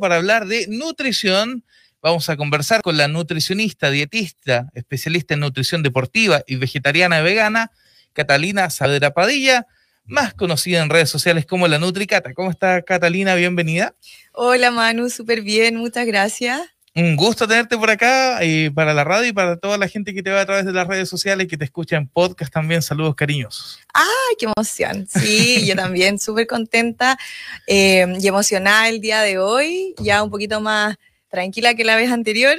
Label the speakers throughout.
Speaker 1: para hablar de nutrición. Vamos a conversar con la nutricionista, dietista, especialista en nutrición deportiva y vegetariana y vegana, Catalina Saavedra Padilla, más conocida en redes sociales como la Nutricata. ¿Cómo está Catalina? Bienvenida.
Speaker 2: Hola Manu, súper bien, muchas gracias.
Speaker 1: Un gusto tenerte por acá eh, para la radio y para toda la gente que te va a través de las redes sociales y que te escucha en podcast también. Saludos cariñosos.
Speaker 2: ¡Ay, qué emoción! Sí, yo también súper contenta eh, y emocionada el día de hoy, ya un poquito más tranquila que la vez anterior.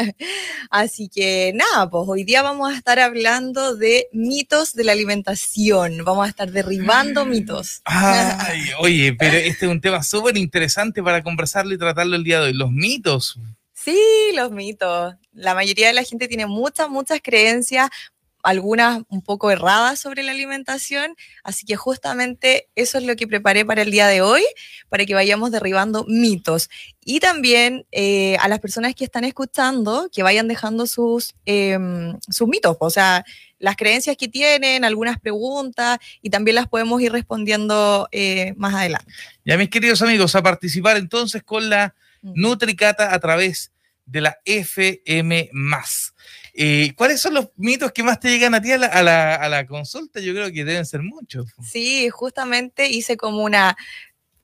Speaker 2: Así que nada, pues hoy día vamos a estar hablando de mitos de la alimentación. Vamos a estar derribando mitos.
Speaker 1: Ay, oye, pero este es un tema súper interesante para conversarlo y tratarlo el día de hoy. Los mitos.
Speaker 2: Sí, los mitos. La mayoría de la gente tiene muchas, muchas creencias, algunas un poco erradas sobre la alimentación, así que justamente eso es lo que preparé para el día de hoy, para que vayamos derribando mitos. Y también eh, a las personas que están escuchando, que vayan dejando sus, em, sus mitos, o sea, las creencias que tienen, algunas preguntas, y también las podemos ir respondiendo eh, más adelante.
Speaker 1: Ya, mis queridos amigos, a participar entonces con la Nutricata a través de la FM. Eh, ¿Cuáles son los mitos que más te llegan a ti a la, consulta? Yo creo que deben ser muchos.
Speaker 2: Sí, justamente hice como una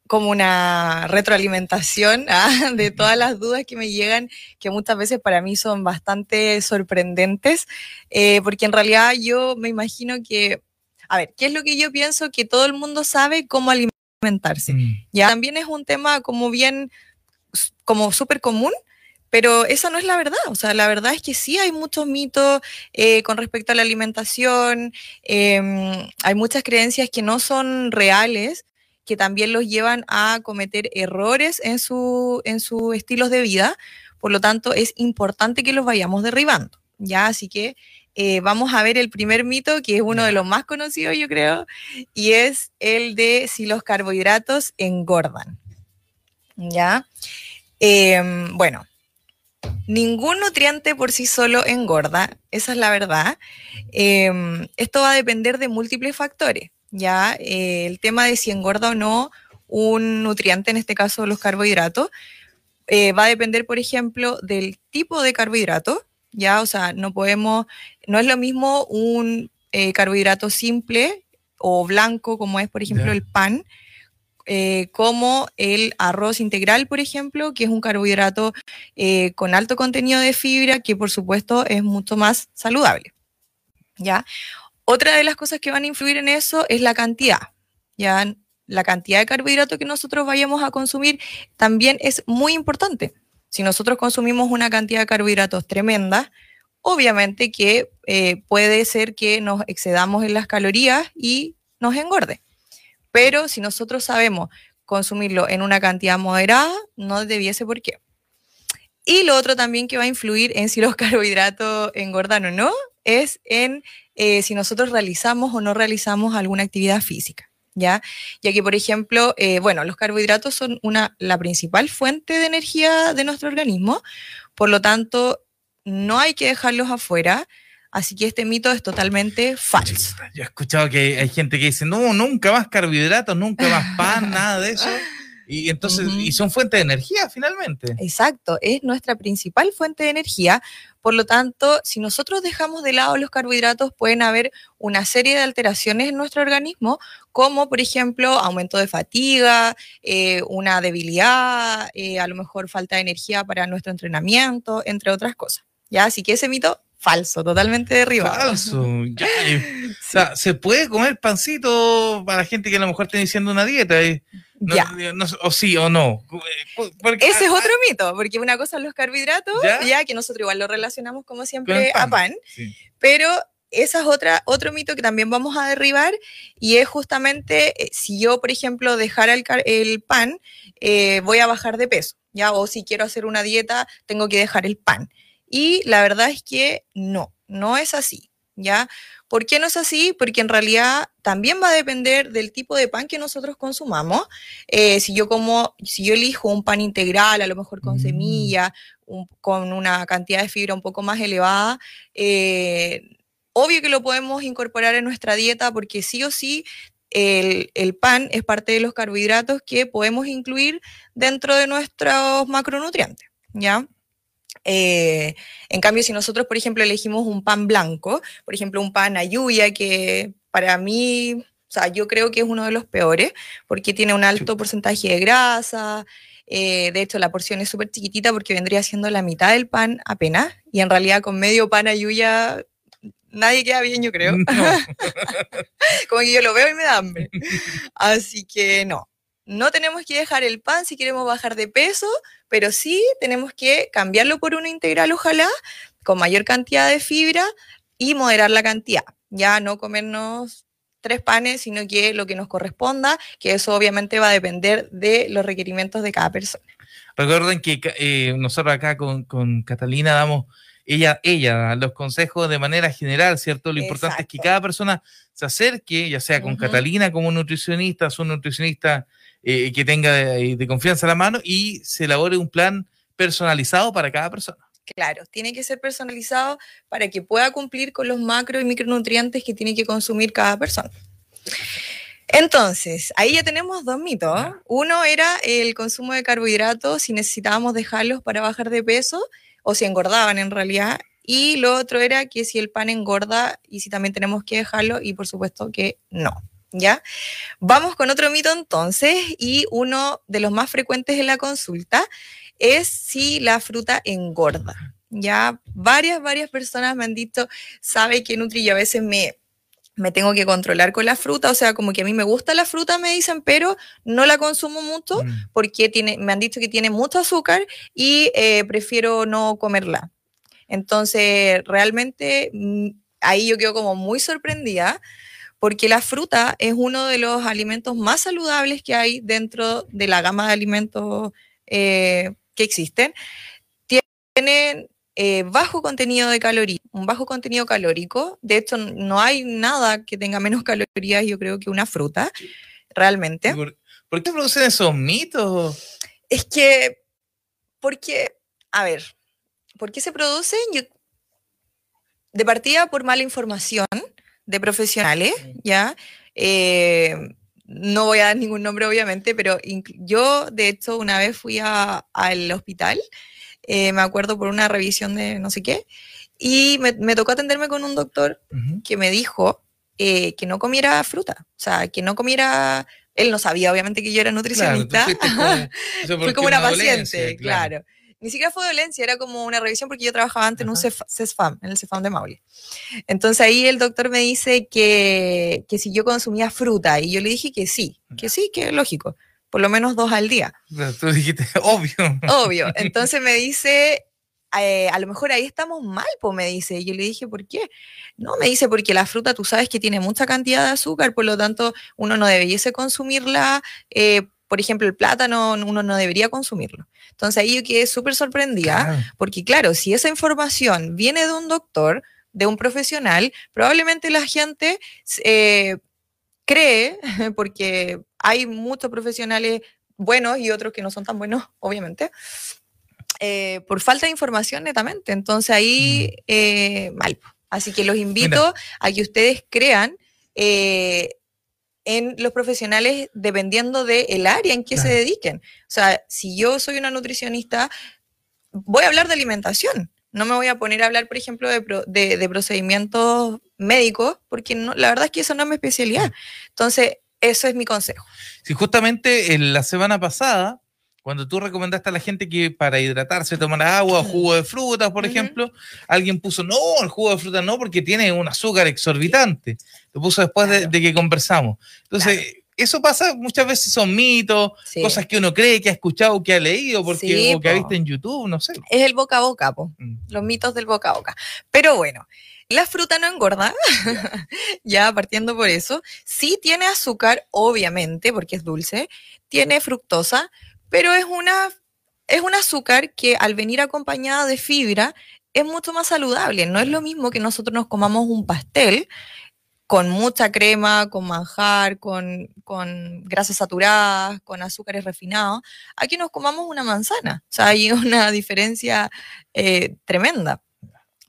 Speaker 2: como una retroalimentación ¿ah? de todas las dudas que me llegan, que muchas veces para mí son bastante sorprendentes, eh, porque en realidad yo me imagino que, a ver, ¿qué es lo que yo pienso? Que todo el mundo sabe cómo alimentarse. Mm. Ya también es un tema como bien como súper común, pero esa no es la verdad. O sea, la verdad es que sí hay muchos mitos eh, con respecto a la alimentación, em, hay muchas creencias que no son reales, que también los llevan a cometer errores en, su, en sus estilos de vida. Por lo tanto, es importante que los vayamos derribando. ¿ya? Así que eh, vamos a ver el primer mito, que es uno de los más conocidos, yo creo, y es el de si los carbohidratos engordan. ¿Ya? Em, bueno, ningún nutriente por sí solo engorda, esa es la verdad. Em, esto va a depender de múltiples factores, ¿ya? Eh, el tema de si engorda o no un nutriente, en este caso los carbohidratos, eh, va a depender, por ejemplo, del tipo de carbohidrato, ¿ya? O sea, no podemos, no es lo mismo un eh, carbohidrato simple o blanco como es, por ejemplo, el pan, eh, como el arroz integral, por ejemplo, que es un carbohidrato eh, con alto contenido de fibra, que por supuesto es mucho más saludable. ¿ya? Otra de las cosas que van a influir en eso es la cantidad. ¿ya? La cantidad de carbohidrato que nosotros vayamos a consumir también es muy importante. Si nosotros consumimos una cantidad de carbohidratos tremenda, obviamente que eh, puede ser que nos excedamos en las calorías y nos engorde pero si nosotros sabemos consumirlo en una cantidad moderada, no debiese por qué. Y lo otro también que va a influir en si los carbohidratos engordan o no, es en eh, si nosotros realizamos o no realizamos alguna actividad física. ¿Ya? ya que, por ejemplo, eh, bueno, los carbohidratos son una, la principal fuente de energía de nuestro organismo, por lo tanto, no hay que dejarlos afuera, Así que este mito es totalmente falso.
Speaker 1: Yo he escuchado que hay gente que dice, no, nunca más carbohidratos, nunca más pan, nada de eso. Y entonces, y son fuentes de energía finalmente.
Speaker 2: Exacto, es nuestra principal fuente de energía. Por lo tanto, si nosotros dejamos de lado los carbohidratos, pueden haber una serie de alteraciones en nuestro organismo, como por ejemplo aumento de fatiga, eh, una debilidad, eh, a lo mejor falta de energía para nuestro entrenamiento, entre otras cosas. ¿Ya? Así que ese mito falso, totalmente derribado.
Speaker 1: Falso. O sea, se puede comer pancito para la gente que a lo mejor está iniciando una dieta. o sí o no.
Speaker 2: Ese es otro mito, porque una cosa son los carbohidratos, ¿Ya? que nosotros igual lo relacionamos como siempre a pan, pero esa es otra, otro mito que también vamos a derribar y es justamente eh, si yo, por ejemplo, dejara el, el pan, eh, voy a bajar de peso, ¿ya? O si quiero hacer una dieta, tengo que dejar el pan. Y la verdad es que no, no es así, ¿ya? ¿Por qué no es así? Porque en realidad también va a depender del tipo de pan que nosotros consumamos. Eh, si yo como, si yo elijo un pan integral, a lo mejor con mm. semilla, con una cantidad de fibra un poco más elevada, eh, obvio que lo podemos incorporar en nuestra dieta porque sí o sí el, el, pan es parte de los carbohidratos que podemos incluir dentro de nuestros macronutrientes, ¿ya? Eh, en cambio, si nosotros, por ejemplo, elegimos un pan blanco, por ejemplo, un pan ayuya, que para mí, o sea, yo creo que es uno de los peores, porque tiene un alto porcentaje de grasa, eh, de hecho, la porción es súper chiquitita porque vendría siendo la mitad del pan apenas, y en realidad con medio pan ayuya nadie queda bien, yo creo. Como que yo lo veo y me da hambre. Así que no, no tenemos que dejar el pan si queremos bajar de peso, pero sí tenemos que cambiarlo por una integral, ojalá, con mayor cantidad de fibra y moderar la cantidad. Ya no comernos tres panes, sino que lo que nos corresponda, que eso obviamente va a depender de los requerimientos de cada persona.
Speaker 1: Recuerden que eh, nosotros acá con, con Catalina damos ella, ella los consejos de manera general, ¿cierto? Lo importante es que cada persona se acerque, ya sea con Catalina como nutricionista, su nutricionista eh, que tenga de, confianza a la mano y se elabore un plan personalizado para cada persona.
Speaker 2: Claro, tiene que ser personalizado para que pueda cumplir con los macro y micronutrientes que tiene que consumir cada persona. Entonces, ahí ya tenemos dos mitos. Uno era el consumo de carbohidratos, si necesitábamos dejarlos para bajar de peso o si engordaban en realidad. Y lo otro era que si el pan engorda y si también tenemos que dejarlo y por supuesto que no. ¿Ya? Vamos con otro mito entonces y uno de los más frecuentes en la consulta es si la fruta engorda. Ya varias, varias personas me han dicho, sabe que Nutri yo a veces me, me tengo que controlar con la fruta, o sea, como que a mí me gusta la fruta, me dicen, pero no la consumo mucho mm. porque tiene, me han dicho que tiene mucho azúcar y eh, prefiero no comerla. Entonces, realmente mm, ahí yo quedo como muy sorprendida porque la fruta es uno de los alimentos más saludables que hay dentro de la gama de alimentos eh, que existen. Tienen eh, bajo contenido de calorías, un bajo contenido calórico. De hecho, no hay nada que tenga menos calorías, yo creo, que una fruta, realmente.
Speaker 1: ¿Por, qué producen esos mitos?
Speaker 2: Es que, porque, a ver, ¿por qué se producen? de partida por mala información de profesionales, ¿ya? Eh, no voy a dar ningún nombre, obviamente, pero yo, de hecho, una vez fui al hospital eh, me acuerdo por una revisión de no sé qué, y me, tocó atenderme con un doctor que me dijo eh, que no comiera fruta, o sea, que no comiera, él no sabía obviamente que yo era nutricionista, fui como una paciente, claro. Ni siquiera fue dolencia, era como una revisión porque yo trabajaba antes en un CESFAM, en el CESFAM de Maule. Entonces ahí el doctor me dice que, que si yo consumía fruta, y yo le dije que sí, que sí, que es lógico por lo menos dos al día.
Speaker 1: Tú dijiste, obvio.
Speaker 2: Obvio. Entonces me dice, eh, a lo mejor ahí estamos mal, pues me dice. Y yo le dije, ¿por qué? No, me dice, porque la fruta tú sabes que tiene mucha cantidad de azúcar, por lo tanto uno no debiese consumirla. Eh, por ejemplo, el plátano uno no debería consumirlo. Entonces ahí yo quedé súper sorprendida, porque claro, si esa información viene de un doctor, de un profesional, probablemente la gente eh, cree, porque hay muchos profesionales buenos y otros que no son tan buenos, obviamente, eh, por falta de información netamente. Entonces ahí, mm. eh, mal. Así que los invito a que ustedes crean eh, en los profesionales dependiendo del área en que se dediquen. O sea, si yo soy una nutricionista, voy a hablar de alimentación. No me voy a poner a hablar, por ejemplo, de, de, procedimientos médicos, porque no, la verdad es que eso no es mi especialidad. Entonces, eso es mi consejo.
Speaker 1: Sí, justamente en la semana pasada, cuando tú recomendaste a la gente que para hidratarse tomara agua o jugo de frutas, por ejemplo, alguien puso, no, el jugo de frutas no, porque tiene un azúcar exorbitante. Lo puso después de, que conversamos. Entonces, eso pasa muchas veces, son mitos, cosas que uno cree, que ha escuchado, que ha leído, porque, o que ha visto en YouTube, no sé.
Speaker 2: Es el boca a boca, mm. los mitos del boca a boca. Pero bueno, la fruta no engorda, ya partiendo por eso. Sí tiene azúcar, obviamente, porque es dulce. Tiene fructosa, pero es una es un azúcar que al venir acompañada de fibra es mucho más saludable. No es lo mismo que nosotros nos comamos un pastel con mucha crema, con manjar, con, con grasas saturadas, con azúcares refinados, aquí nos comamos una manzana. O sea, hay una diferencia eh, tremenda.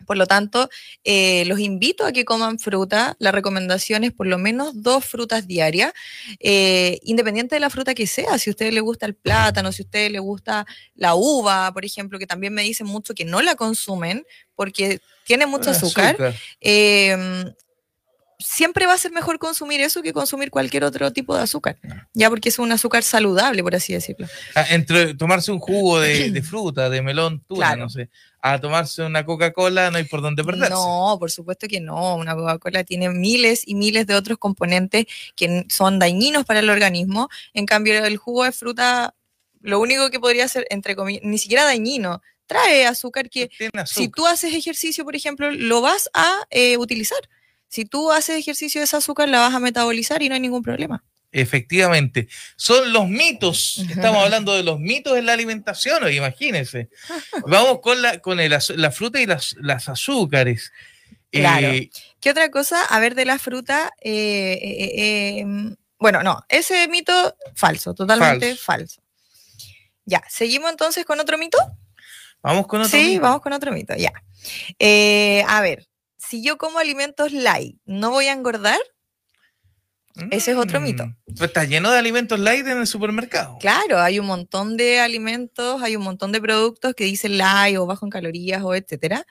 Speaker 2: Por lo tanto, eh, los invito a que coman fruta. La recomendación es por lo menos dos frutas diarias, eh, independiente de la fruta que sea. Si a usted le gusta el plátano, si a usted le gusta la uva, por ejemplo, que también me dicen mucho que no la consumen porque tiene mucho azúcar. Em, siempre va a ser mejor consumir eso que consumir cualquier otro tipo de azúcar, ya porque es un azúcar saludable, por así decirlo.
Speaker 1: Ah, entre tomarse un jugo de, fruta, de melón, tuna, no sé, a tomarse una Coca-Cola no hay por dónde perderse.
Speaker 2: No, por supuesto que no. Una Coca-Cola tiene miles y miles de otros componentes que son dañinos para el organismo. En cambio, el jugo de fruta, lo único que podría ser, entre comillas, ni siquiera dañino, trae azúcar que si tú haces ejercicio, por ejemplo, lo vas a eh, utilizar. Si tú haces ejercicio de ese azúcar, la vas a metabolizar y no hay ningún problema.
Speaker 1: Efectivamente, son los mitos. Estamos hablando de los mitos en la alimentación, imagínense. Vamos con la, con la fruta y las, las azúcares.
Speaker 2: Claro. Eh, ¿Qué otra cosa? A ver, de la fruta. Eh, em, bueno, no, ese mito falso, totalmente falso. Ya, seguimos entonces con otro mito.
Speaker 1: Vamos con otro
Speaker 2: mito. Sí, vamos con otro mito, ya. a ver, si yo como alimentos light, ¿no voy a engordar? Ese es otro mito.
Speaker 1: Pues está lleno de alimentos light en el supermercado.
Speaker 2: Claro, hay un montón de alimentos, hay un montón de productos que dicen light o bajo en calorías o etcétera.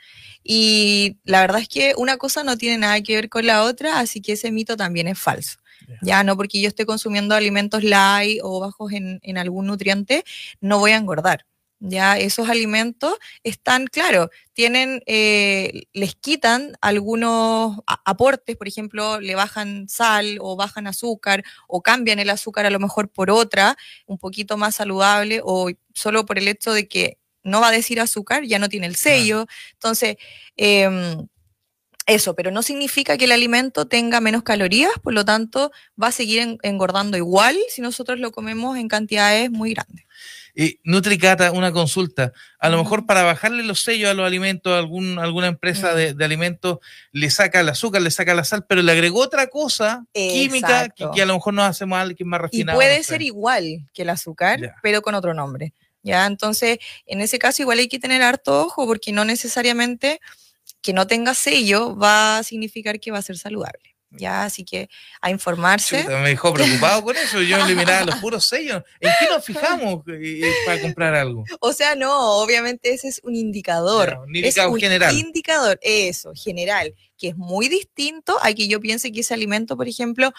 Speaker 2: Y la verdad es que una cosa no tiene nada que ver con la otra, así que ese mito también es falso. Ya no porque yo esté consumiendo alimentos light o bajos en, en algún nutriente, no voy a engordar. Ya esos alimentos están, claro, tienen, eh, les quitan algunos aportes, por ejemplo, le bajan sal o bajan azúcar o cambian el azúcar a lo mejor por otra, un poquito más saludable o solo por el hecho de que no va a decir azúcar, ya no tiene el sello. Entonces, em, eso, pero no significa que el alimento tenga menos calorías, por lo tanto, va a seguir engordando igual si nosotros lo comemos en cantidades muy grandes.
Speaker 1: Eh, Nutricata, una consulta. A lo mejor para bajarle los sellos a los alimentos, algún, alguna empresa de, alimentos le saca el azúcar, le saca la sal, pero le agregó otra cosa química que, a lo mejor nos hace mal, que es más refinado.
Speaker 2: Y puede ser igual que el azúcar, pero con otro nombre. ¿ya? Entonces, en ese caso igual hay que tener harto ojo porque no necesariamente que no tenga sello va a significar que va a ser saludable. Ya, así que a informarse.
Speaker 1: me dejó preocupado con eso. Yo le miraba los puros sellos. ¿En qué nos fijamos eh, eh, para comprar algo?
Speaker 2: O sea, no, obviamente ese es un indicador. un indicador es un general. Indicador, eso, general, que es muy distinto a que yo piense que ese alimento, por ejemplo,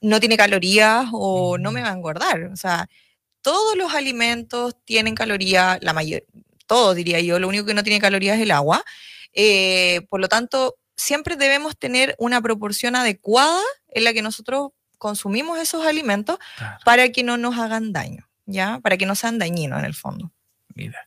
Speaker 2: no tiene calorías o no me va a engordar. O sea, todos los alimentos tienen calorías, la mayoría, todos diría yo, lo único que no tiene calorías es el agua. Eh, por lo tanto, siempre debemos tener una proporción adecuada en la que nosotros consumimos esos alimentos para que no nos hagan daño, ¿ya? Para que no sean dañinos en el fondo.
Speaker 1: Mira.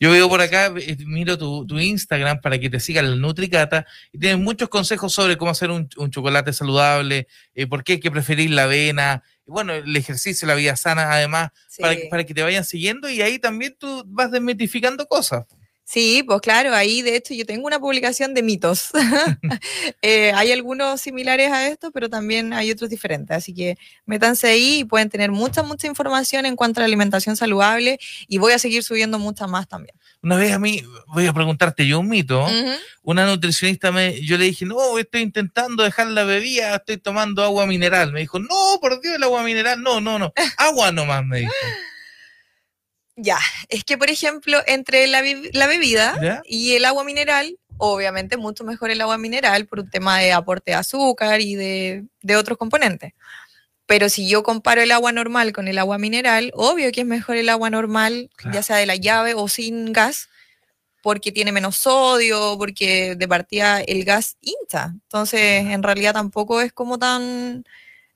Speaker 1: Yo veo por acá, eh, miro tu, Instagram para que te siga el Nutricata y tienes muchos consejos sobre cómo hacer un, chocolate saludable, eh, por qué hay que preferir la avena, bueno, el ejercicio, la vida sana, además, para, para que te vayan siguiendo y ahí también tú vas desmitificando cosas.
Speaker 2: Sí, pues claro, ahí de hecho yo tengo una publicación de mitos. Eh, hay algunos similares a estos, pero también hay otros diferentes. Así que métanse ahí y pueden tener mucha, mucha información en cuanto a la alimentación saludable y voy a seguir subiendo mucha más también.
Speaker 1: Una vez a mí, voy a preguntarte yo un mito, una nutricionista me, yo le dije, no, estoy intentando dejar la bebida, estoy tomando agua mineral. Me dijo, no, por Dios, el agua mineral, no, no, no, agua nomás, me dijo.
Speaker 2: Ya, es que por ejemplo, entre la, bebida y el agua mineral, obviamente mucho mejor el agua mineral por un tema de aporte de azúcar y de, otros componentes. Pero si yo comparo el agua normal con el agua mineral, obvio que es mejor el agua normal, ya sea de la llave o sin gas, porque tiene menos sodio, porque de partida el gas hincha. Entonces, en realidad tampoco es como tan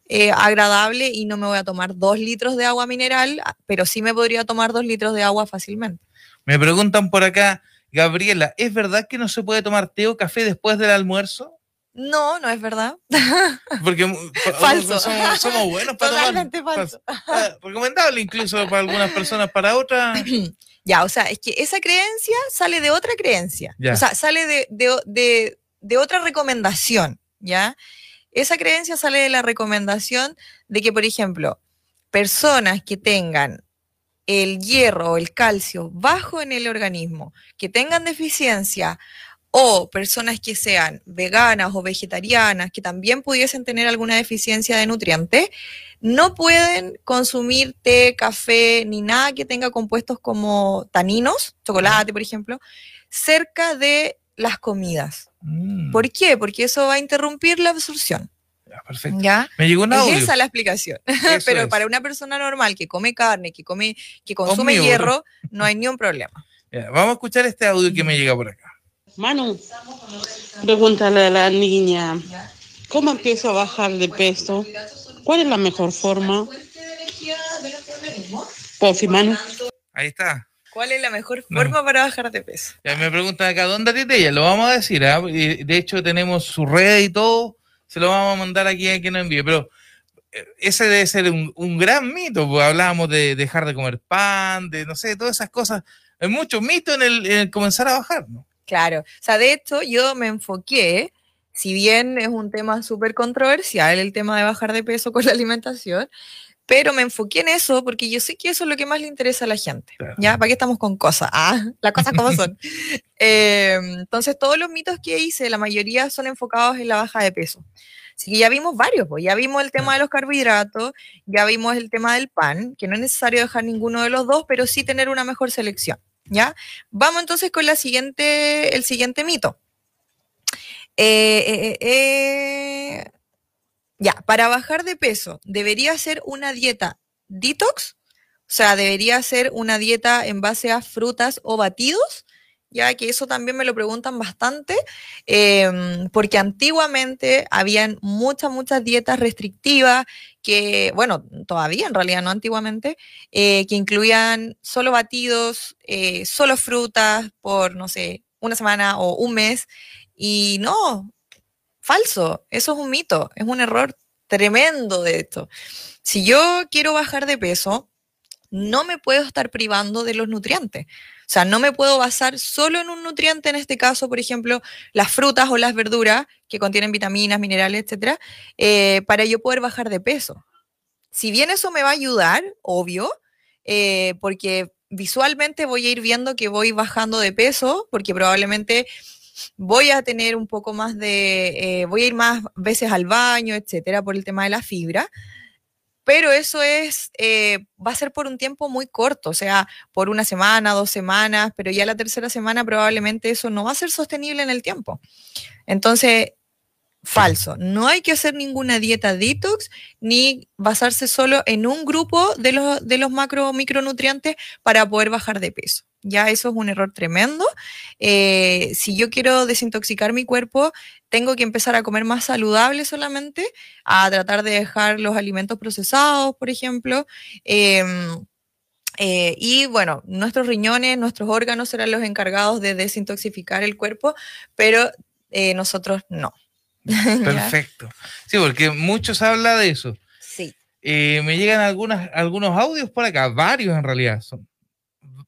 Speaker 2: eh, agradable y no me voy a tomar dos litros de agua mineral, pero sí me podría tomar dos litros de agua fácilmente.
Speaker 1: Me preguntan por acá, Gabriela, ¿es verdad que no se puede tomar té o café después del almuerzo?
Speaker 2: No, no es verdad.
Speaker 1: Porque
Speaker 2: falso.
Speaker 1: Somos, buenos para
Speaker 2: Totalmente falso.
Speaker 1: Ah, recomendable incluso para algunas personas, para otras.
Speaker 2: Ya, o sea, es que esa creencia sale de otra creencia. O sea, sale de, de, de otra recomendación, ¿ya? Esa creencia sale de la recomendación de que, por ejemplo, personas que tengan el hierro o el calcio bajo en el organismo, que tengan deficiencia o personas que sean veganas o vegetarianas, que también pudiesen tener alguna deficiencia de nutrientes, no pueden consumir té, café, ni nada que tenga compuestos como taninos, chocolate, por ejemplo, cerca de las comidas.
Speaker 1: Mm,
Speaker 2: ¿Por qué? Porque eso va a interrumpir la absorción.
Speaker 1: ya, perfecto.
Speaker 2: ¿Ya?
Speaker 1: Me llegó un audio.
Speaker 2: Es esa la explicación. Pero
Speaker 1: es.
Speaker 2: para una persona normal que come carne, que come, que consume
Speaker 1: Omnívoro.
Speaker 2: hierro, no hay ni un problema.
Speaker 1: Ya, vamos a escuchar este audio que me llega por acá.
Speaker 3: Manu, pregúntale a la niña, ¿cómo empiezo a bajar de peso? ¿Cuál es la mejor forma? Pofi, Manu.
Speaker 1: Ahí está.
Speaker 2: ¿Cuál es la mejor
Speaker 1: No.
Speaker 2: forma para bajar de peso?
Speaker 1: Ya me preguntan acá, ¿dónde atiende ella? Lo vamos a decir. Y De hecho, tenemos su red y todo. Se lo vamos a mandar aquí a quien nos envíe. Pero eh, ese debe ser un, un gran mito, pues hablábamos de dejar de comer pan, de no sé, todas esas cosas. Hay muchos mitos en el, en el comenzar a bajar, ¿no?
Speaker 2: Claro. O sea, de hecho, yo me enfoqué, si bien es un tema súper controversial, el tema de bajar de peso con la alimentación, pero me enfoqué en eso porque yo sé que eso es lo que más le interesa a la gente.
Speaker 1: Claro.
Speaker 2: ¿Ya? ¿Para qué estamos con cosas? Ah, las cosas como son. Eh, entonces, todos los mitos que hice, la mayoría son enfocados en la baja de peso. Así que ya vimos varios, pues ya vimos el tema de los carbohidratos, ya vimos el tema del pan, que no es necesario dejar ninguno de los dos, pero sí tener una mejor selección. ¿Ya? Vamos entonces con la siguiente, el siguiente mito. Eh, eh, eh, eh, ya, para bajar de peso, ¿debería ser una dieta detox? O sea, ¿debería ser una dieta en base a frutas o batidos? Ya que eso también me lo preguntan bastante, em, porque antiguamente habían muchas, muchas dietas restrictivas que, bueno, todavía en realidad no antiguamente, eh, que incluían solo batidos, eh, solo frutas por, no sé, una semana o un mes. Y no, falso, eso es un mito, es un error tremendo de esto. Si yo quiero bajar de peso, no me puedo estar privando de los nutrientes. O sea, no me puedo basar solo en un nutriente, en este caso, por ejemplo, las frutas o las verduras que contienen vitaminas, minerales, etcétera, eh, para yo poder bajar de peso. Si bien eso me va a ayudar, obvio, eh, porque visualmente voy a ir viendo que voy bajando de peso, porque probablemente voy a tener un poco más de, eh, voy a ir más veces al baño, etcétera, por el tema de la fibra. Pero eso es, eh, va a ser por un tiempo muy corto, o sea, por una semana, dos semanas, pero ya la tercera semana probablemente eso no va a ser sostenible en el tiempo. Entonces, falso, no hay que hacer ninguna dieta detox ni basarse solo en un grupo de los, de los macro micronutrientes para poder bajar de peso. Ya eso es un error tremendo. Eh, si yo quiero desintoxicar mi cuerpo, tengo que empezar a comer más saludable solamente, a tratar de dejar los alimentos procesados, por ejemplo. em, eh, y bueno, nuestros riñones, nuestros órganos serán los encargados de desintoxicar el cuerpo, pero eh, nosotros no.
Speaker 1: Perfecto. Sí, porque muchos hablan de eso.
Speaker 2: Sí.
Speaker 1: Me llegan algunas, algunos audios por acá, varios en realidad, son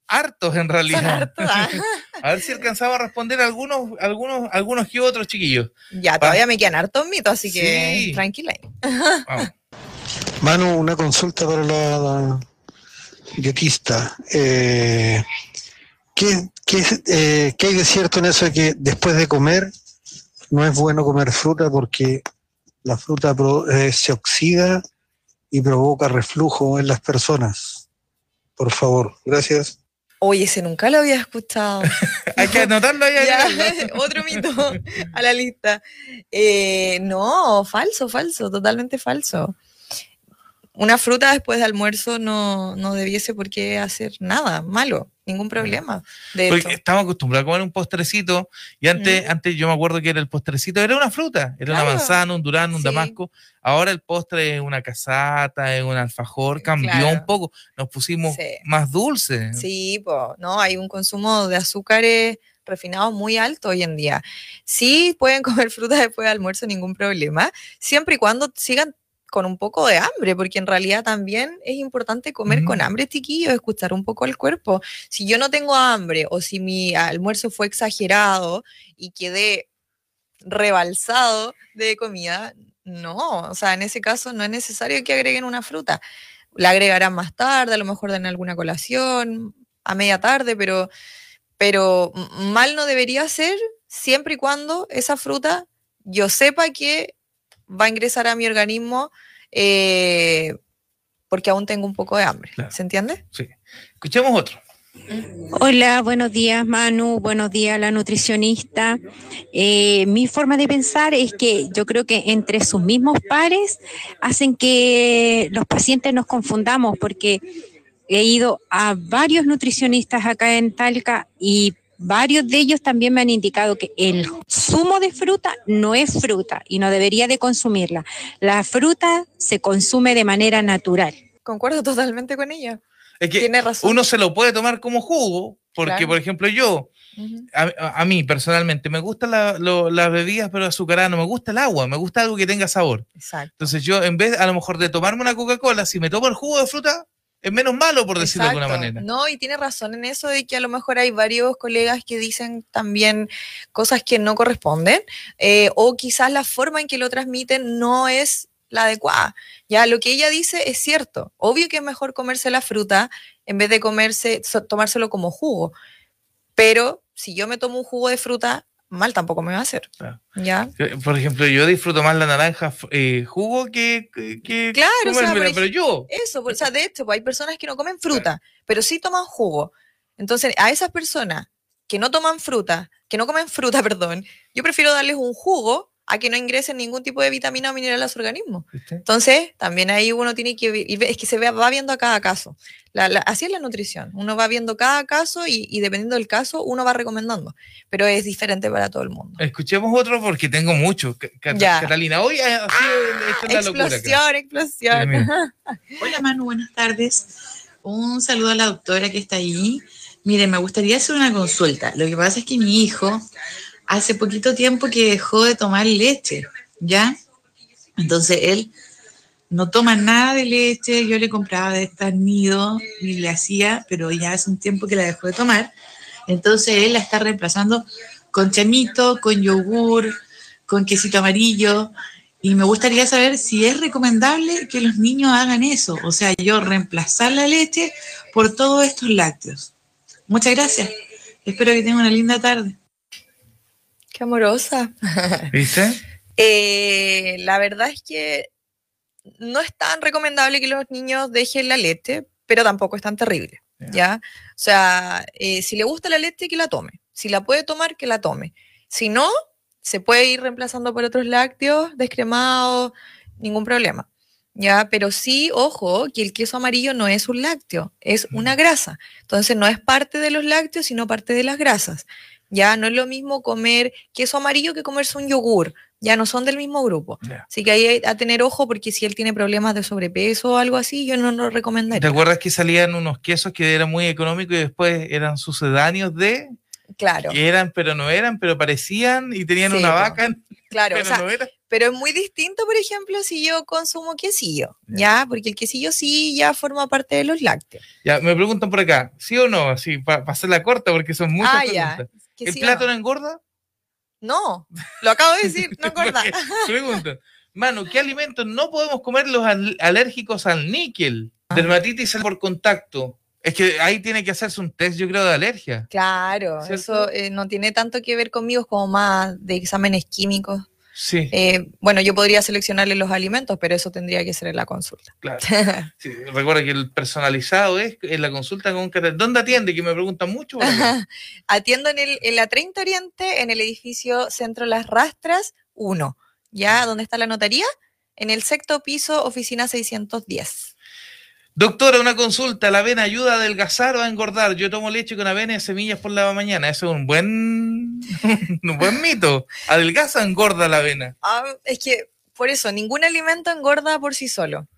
Speaker 1: hartos en realidad.
Speaker 2: Son hartos, ah.
Speaker 1: A ver si alcanzaba a responder algunos, algunos, algunos que otros chiquillos.
Speaker 2: Ya, todavía me quedan hartos mitos, así que
Speaker 1: Sí.
Speaker 2: tranquila.
Speaker 1: Vamos.
Speaker 4: Manu, una consulta para la, la dietista. Eh, ¿qué, qué, eh, qué hay de cierto en eso de que después de comer no es bueno comer fruta porque la fruta pro- eh, se oxida y provoca reflujo en las personas? Por favor, gracias.
Speaker 2: Oye, ese nunca lo había escuchado.
Speaker 1: Hay que anotarlo ahí.
Speaker 2: Otro mito a la lista. Eh, no, falso, falso, totalmente falso. Una fruta después de almuerzo no, no debiese por qué hacer nada malo, ningún problema. De
Speaker 1: Porque estamos acostumbrados a comer un postrecito y antes,
Speaker 2: Mm.
Speaker 1: antes yo me acuerdo que era el postrecito, era una fruta, era una manzana, un durazno, un
Speaker 2: Sí.
Speaker 1: damasco. Ahora el postre es una casata, es un alfajor, cambió
Speaker 2: Claro.
Speaker 1: un poco, nos pusimos
Speaker 2: Sí.
Speaker 1: más dulces.
Speaker 2: sí, po, no, hay un consumo de azúcares refinados muy alto hoy en día. Sí, pueden comer fruta después de almuerzo, ningún problema, siempre y cuando sigan con un poco de hambre, porque en realidad también es importante comer con hambre, chiquillos, escuchar un poco al cuerpo. Si yo no tengo hambre o si mi almuerzo fue exagerado y quedé rebalsado de comida, no, o sea, en ese caso no es necesario que agreguen una fruta. La agregarán más tarde, a lo mejor en alguna colación, a media tarde, pero, pero mal no debería ser siempre y cuando esa fruta yo sepa que va a ingresar a mi organismo eh, porque aún tengo un poco de hambre.
Speaker 1: Claro.
Speaker 2: ¿Se entiende?
Speaker 1: Sí. Escuchemos otro.
Speaker 5: Hola, buenos días Manu, buenos días la nutricionista. Eh, mi forma de pensar es que yo creo que entre sus mismos pares hacen que los pacientes nos confundamos porque he ido a varios nutricionistas acá en Talca y varios de ellos también me han indicado que el zumo de fruta no es fruta y no debería de consumirla. La fruta se consume de manera natural.
Speaker 2: Concuerdo totalmente con ella.
Speaker 1: Es que
Speaker 2: Tiene razón.
Speaker 1: uno se lo puede tomar como jugo, porque,
Speaker 2: Claro.
Speaker 1: por ejemplo, yo, a, a- a mí personalmente, me gustan la- lo- las bebidas, pero azucaradas, no me gusta el agua, me gusta algo que tenga sabor.
Speaker 2: Exacto.
Speaker 1: Entonces yo, en vez, a lo mejor, de tomarme una Coca-Cola, si me tomo el jugo de fruta, es menos malo, por decirlo de alguna
Speaker 2: Exacto.
Speaker 1: manera.
Speaker 2: No, y tiene razón en eso de que a lo mejor hay varios colegas que dicen también cosas que no corresponden, eh, o quizás la forma en que lo transmiten no es la adecuada. Ya lo que ella dice es cierto. Obvio que es mejor comerse la fruta en vez de comerse, tomárselo como jugo. Pero si yo me tomo un jugo de fruta, mal tampoco me va a hacer.
Speaker 1: Claro.
Speaker 2: ¿Ya?
Speaker 1: Por ejemplo, yo disfruto más la naranja eh, jugo que, que,
Speaker 2: Claro, o sea,
Speaker 1: pero yo.
Speaker 2: Eso, o sea, de hecho, pues, hay personas que no comen fruta, pero sí toman jugo. Entonces, a esas personas que no toman fruta, que no comen fruta, perdón, yo prefiero darles un jugo a que no ingresen ningún tipo de vitamina o mineral a su organismo.
Speaker 1: ¿viste?
Speaker 2: Entonces, también ahí uno tiene que, es que se va viendo a cada caso. La- la- así es la nutrición. Uno va viendo cada caso y, y dependiendo del caso, uno va recomendando. Pero es diferente para todo el mundo.
Speaker 1: Escuchemos otro porque tengo mucho.
Speaker 2: Ya.
Speaker 1: Catalina, hoy ha sido esto es la locura. acá.
Speaker 2: Explosión, explosión.
Speaker 6: Hola Manu, buenas tardes. Un saludo a la doctora que está ahí. Mire, me gustaría hacer una consulta. Lo que pasa es que mi hijo hace poquito tiempo que dejó de tomar leche, ¿ya? Entonces él no toma nada de leche, yo le compraba de estas nido y le hacía, pero ya hace un tiempo que la dejó de tomar. Entonces él la está reemplazando con chamito, con yogur, con quesito amarillo. Y me gustaría saber si es recomendable que los niños hagan eso, o sea, yo reemplazar la leche por todos estos lácteos. Muchas gracias. Espero que tengan una linda tarde.
Speaker 2: Qué amorosa.
Speaker 1: ¿Viste?
Speaker 2: Eh, la verdad es que no es tan recomendable que los niños dejen la leche, pero tampoco es tan terrible,
Speaker 1: Ya.
Speaker 2: ¿ya? O sea, eh, si le gusta la leche, que la tome. Si la puede tomar, que la tome. Si no, se puede ir reemplazando por otros lácteos, descremados, ningún problema. ¿Ya? Pero sí, ojo, que el queso amarillo no es un lácteo, es una grasa. Entonces no es parte de los lácteos, sino parte de las grasas. Ya no es lo mismo comer queso amarillo que comerse un yogur. Ya no son del mismo grupo.
Speaker 1: Ya.
Speaker 2: Así que ahí hay a tener ojo porque si él tiene problemas de sobrepeso o algo así, yo no lo
Speaker 1: ¿Te
Speaker 2: recomendaría.
Speaker 1: acuerdas que salían unos quesos que eran muy económicos y después eran sucedáneos de,
Speaker 2: Claro,
Speaker 1: que eran pero no eran, pero parecían y tenían
Speaker 2: Sí,
Speaker 1: una vaca,
Speaker 2: claro. o
Speaker 1: pero
Speaker 2: sea,
Speaker 1: no eran?
Speaker 2: pero es muy distinto, por ejemplo, si yo consumo quesillo,
Speaker 1: Ya.
Speaker 2: ¿ya? Porque el quesillo sí ya forma parte de los lácteos.
Speaker 1: Ya, me preguntan por acá, ¿sí o no? Así, para hacerla corta porque son muchas
Speaker 2: Ah, ya.
Speaker 1: ¿El
Speaker 2: ¿Quesillo
Speaker 1: plátano
Speaker 2: no?
Speaker 1: engorda?
Speaker 2: No, lo acabo de decir, no engorda.
Speaker 1: Porque Preguntan, Manu, ¿qué alimentos no podemos comer los al- alérgicos al níquel?
Speaker 2: Ah.
Speaker 1: Dermatitis por contacto. Es que ahí tiene que hacerse un test, yo creo, de alergia.
Speaker 2: Claro,
Speaker 1: ¿Cierto?
Speaker 2: eso eh, no tiene tanto que ver conmigo, es como más de exámenes químicos.
Speaker 1: Sí,
Speaker 2: Eh, bueno, yo podría seleccionarle los alimentos, pero eso tendría que ser en la consulta.
Speaker 1: claro. Sí, recuerda que el personalizado es en la consulta con ¿Dónde atiende? Que me preguntan mucho.
Speaker 2: Atiendo en, el, en la 30 Oriente, en el edificio Centro Las Rastras 1, ¿ya? ¿Dónde está la notaría? En el sexto piso, oficina 610.
Speaker 1: Doctora, una consulta. ¿La avena ayuda a adelgazar o a engordar? Yo tomo leche con avena y semillas por la mañana. Eso es un buen, un buen mito. ¿Adelgaza o engorda la avena?
Speaker 2: Ah, es que, por eso, ningún alimento engorda por sí solo.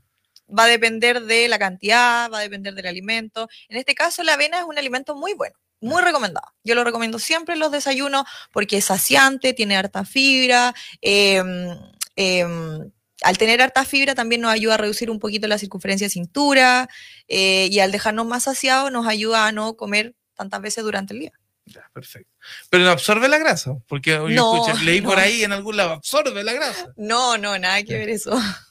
Speaker 2: Va a depender de la cantidad, va a depender del alimento. En este caso, la avena es un alimento muy bueno, muy recomendado. Yo lo recomiendo siempre en los desayunos porque es saciante, tiene harta fibra. em, al tener harta fibra también nos ayuda a reducir un poquito la circunferencia de cintura eh, y al dejarnos más saciados nos ayuda a no comer tantas veces durante el día.
Speaker 1: Ya, perfecto. Pero no absorbe la grasa, porque yo
Speaker 2: No,
Speaker 1: escuché- leí por ahí en algún lado, absorbe la grasa.
Speaker 2: No, no, nada que ver eso.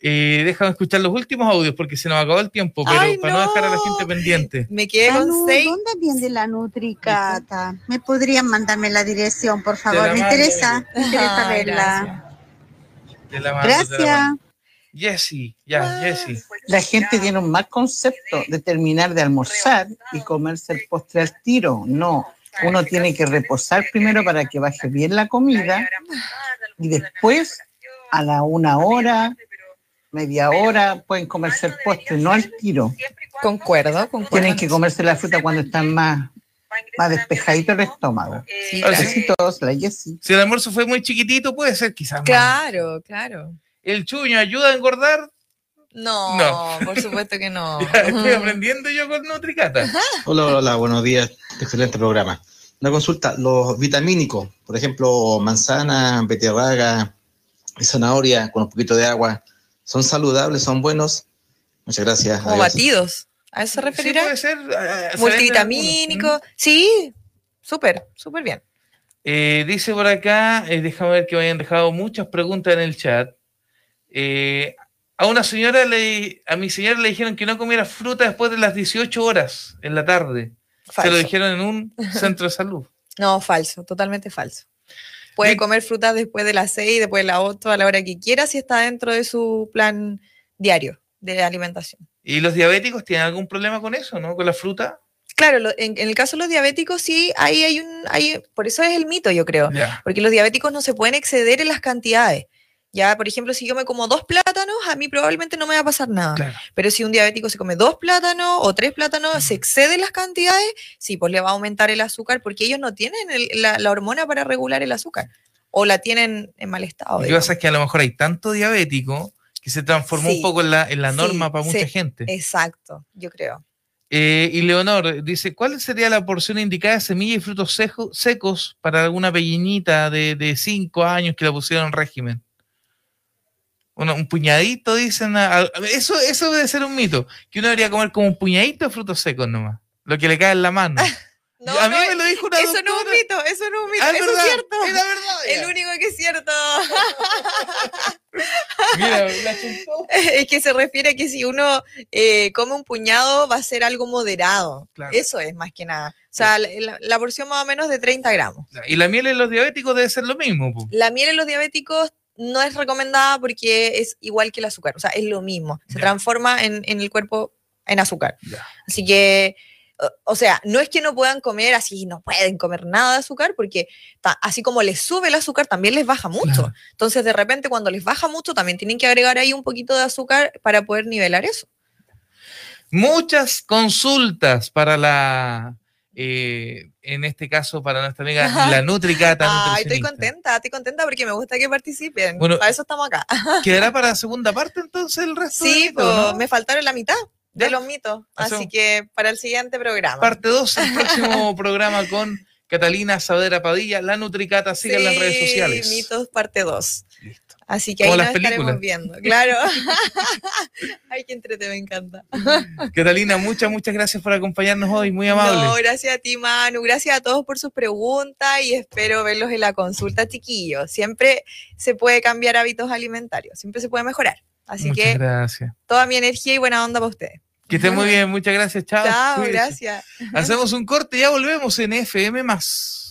Speaker 1: Eh, déjame escuchar los últimos audios porque se nos acabó el tiempo, pero
Speaker 2: Ay,
Speaker 1: para no. dejar a la gente pendiente.
Speaker 2: Me quedé con seis.
Speaker 7: ¿Dónde atiende la Nutricata? ¿Me podrían mandarme la dirección, por favor? Me interesa, me interesa verla.
Speaker 1: La la
Speaker 7: Gracias.
Speaker 1: mando. Jessy, ya, Jessy.
Speaker 8: La gente tiene un mal concepto de terminar de almorzar y comerse el postre al tiro. No, uno tiene que reposar primero para que baje bien la comida y después a la una hora, media hora, pueden comerse el postre, no al tiro.
Speaker 2: Concuerdo, concuerdo.
Speaker 8: Tienen que comerse la fruta cuando están más, más despejadito el estómago.
Speaker 2: Sí, claro.
Speaker 1: sí.
Speaker 8: Besitos, la Jessie.
Speaker 1: Si el almuerzo fue muy chiquitito, puede ser quizás más.
Speaker 2: Claro, claro.
Speaker 1: ¿El chuño ayuda a engordar?
Speaker 2: No,
Speaker 1: No.
Speaker 2: por supuesto que no.
Speaker 1: Estoy aprendiendo yo con Nutricata.
Speaker 9: Hola, hola, hola, buenos días. Excelente programa. Una consulta, los vitamínicos, por ejemplo, manzana, beterraga y zanahoria con un poquito de agua, ¿son saludables, son buenos? Muchas gracias. Adiós.
Speaker 2: batidos. ¿A eso se
Speaker 1: Sí,
Speaker 2: referirá?
Speaker 1: puede ser. eh,
Speaker 2: Multivitamínico.
Speaker 1: venden
Speaker 2: Sí, súper, súper bien.
Speaker 1: Eh, dice por acá, eh, déjame ver que me hayan dejado muchas preguntas en el chat. Eh, a una señora, le, a mi señora le dijeron que no comiera fruta después de las 18 horas en la tarde. Se lo dijeron en un centro de salud.
Speaker 2: No, falso, totalmente falso. Puede comer frutas después de las 6, después de las 8, a la hora que quiera, si está dentro de su plan diario de alimentación.
Speaker 1: ¿Y los diabéticos tienen algún problema con eso, no? Con la fruta.
Speaker 2: Claro, lo- en, en el caso de los diabéticos, sí, ahí hay un, hay, por eso es el mito, yo creo. Porque los diabéticos no se pueden exceder en las cantidades. Ya, por ejemplo, si yo me como dos plátanos, a mí probablemente no me va a pasar nada.
Speaker 1: Claro.
Speaker 2: Pero si un diabético se come dos plátanos o tres plátanos, se excede las cantidades, sí, pues le va a aumentar el azúcar porque ellos no tienen el- la, la hormona para regular el azúcar. O la tienen en mal estado.
Speaker 1: Lo que pasa es que a lo mejor hay tanto diabético que se transformó
Speaker 2: Sí.
Speaker 1: un poco en la, en la
Speaker 2: Sí,
Speaker 1: norma para mucha
Speaker 2: sí.
Speaker 1: gente.
Speaker 2: Exacto, yo creo.
Speaker 1: Eh, y Leonor dice, ¿cuál sería la porción indicada de semillas y frutos seco- secos para alguna pequeñita de 5 años que la pusieron en régimen? Bueno, un puñadito, dicen. a- a- eso, eso debe ser un mito, que uno debería comer como un puñadito de frutos secos nomás, lo que le cae en la mano.
Speaker 2: No,
Speaker 1: a mí
Speaker 2: no,
Speaker 1: me lo dijo una
Speaker 2: eso no es un mito, eso no es un mito,
Speaker 1: Ah, es
Speaker 2: eso
Speaker 1: verdad,
Speaker 2: es cierto.
Speaker 1: era verdad,
Speaker 2: El
Speaker 1: ya.
Speaker 2: único que es cierto.
Speaker 1: Mira, la
Speaker 2: es que se refiere a que si uno eh, come un puñado va a ser algo moderado.
Speaker 1: Claro.
Speaker 2: Eso es más que nada. O sea, la, la- la porción más o menos de 30 gramos.
Speaker 1: Y la miel en los diabéticos debe ser lo mismo. po.
Speaker 2: La miel en los diabéticos no es recomendada porque es igual que el azúcar. O sea, es lo mismo. Se
Speaker 1: Ya.
Speaker 2: transforma en, en el cuerpo en azúcar.
Speaker 1: Ya.
Speaker 2: Así que, o- sea, no es que no puedan comer así, no pueden comer nada de azúcar, porque así como les sube el azúcar, también les baja mucho.
Speaker 1: Claro.
Speaker 2: Entonces, de repente, cuando les baja mucho, también tienen que agregar ahí un poquito de azúcar para poder nivelar eso.
Speaker 1: Muchas consultas para la, eh, en este caso, para nuestra amiga la Nutricata.
Speaker 2: Ay, estoy contenta, estoy contenta porque me gusta que participen.
Speaker 1: Bueno,
Speaker 2: para eso estamos acá.
Speaker 1: ¿Quedará para la segunda parte entonces el resto?
Speaker 2: Sí,
Speaker 1: de no?
Speaker 2: me faltaron la mitad
Speaker 1: Ya.
Speaker 2: de los mitos. Así que para el siguiente programa.
Speaker 1: Parte 2, el próximo programa con Catalina Saavedra Padilla, la Nutricata, síganla en redes
Speaker 2: Sí,
Speaker 1: sociales.
Speaker 2: Mitos parte 2.
Speaker 1: Listo.
Speaker 2: Así que
Speaker 1: Como
Speaker 2: ahí
Speaker 1: las
Speaker 2: nos estaremos viendo. Claro. Ay, qué entrete, me encanta.
Speaker 1: Catalina, muchas, muchas gracias por acompañarnos hoy, muy amable.
Speaker 2: No, gracias a ti, Manu. Gracias a todos por sus preguntas y espero verlos en la consulta, chiquillos. Siempre se puede cambiar hábitos alimentarios, siempre se puede mejorar. Así
Speaker 1: muchas
Speaker 2: que
Speaker 1: gracias.
Speaker 2: toda mi energía y buena onda para ustedes.
Speaker 1: Que estén muy bien, muchas gracias, chao.
Speaker 2: Chao,
Speaker 1: Cuídense.
Speaker 2: gracias.
Speaker 1: Hacemos un corte y ya volvemos en FM más.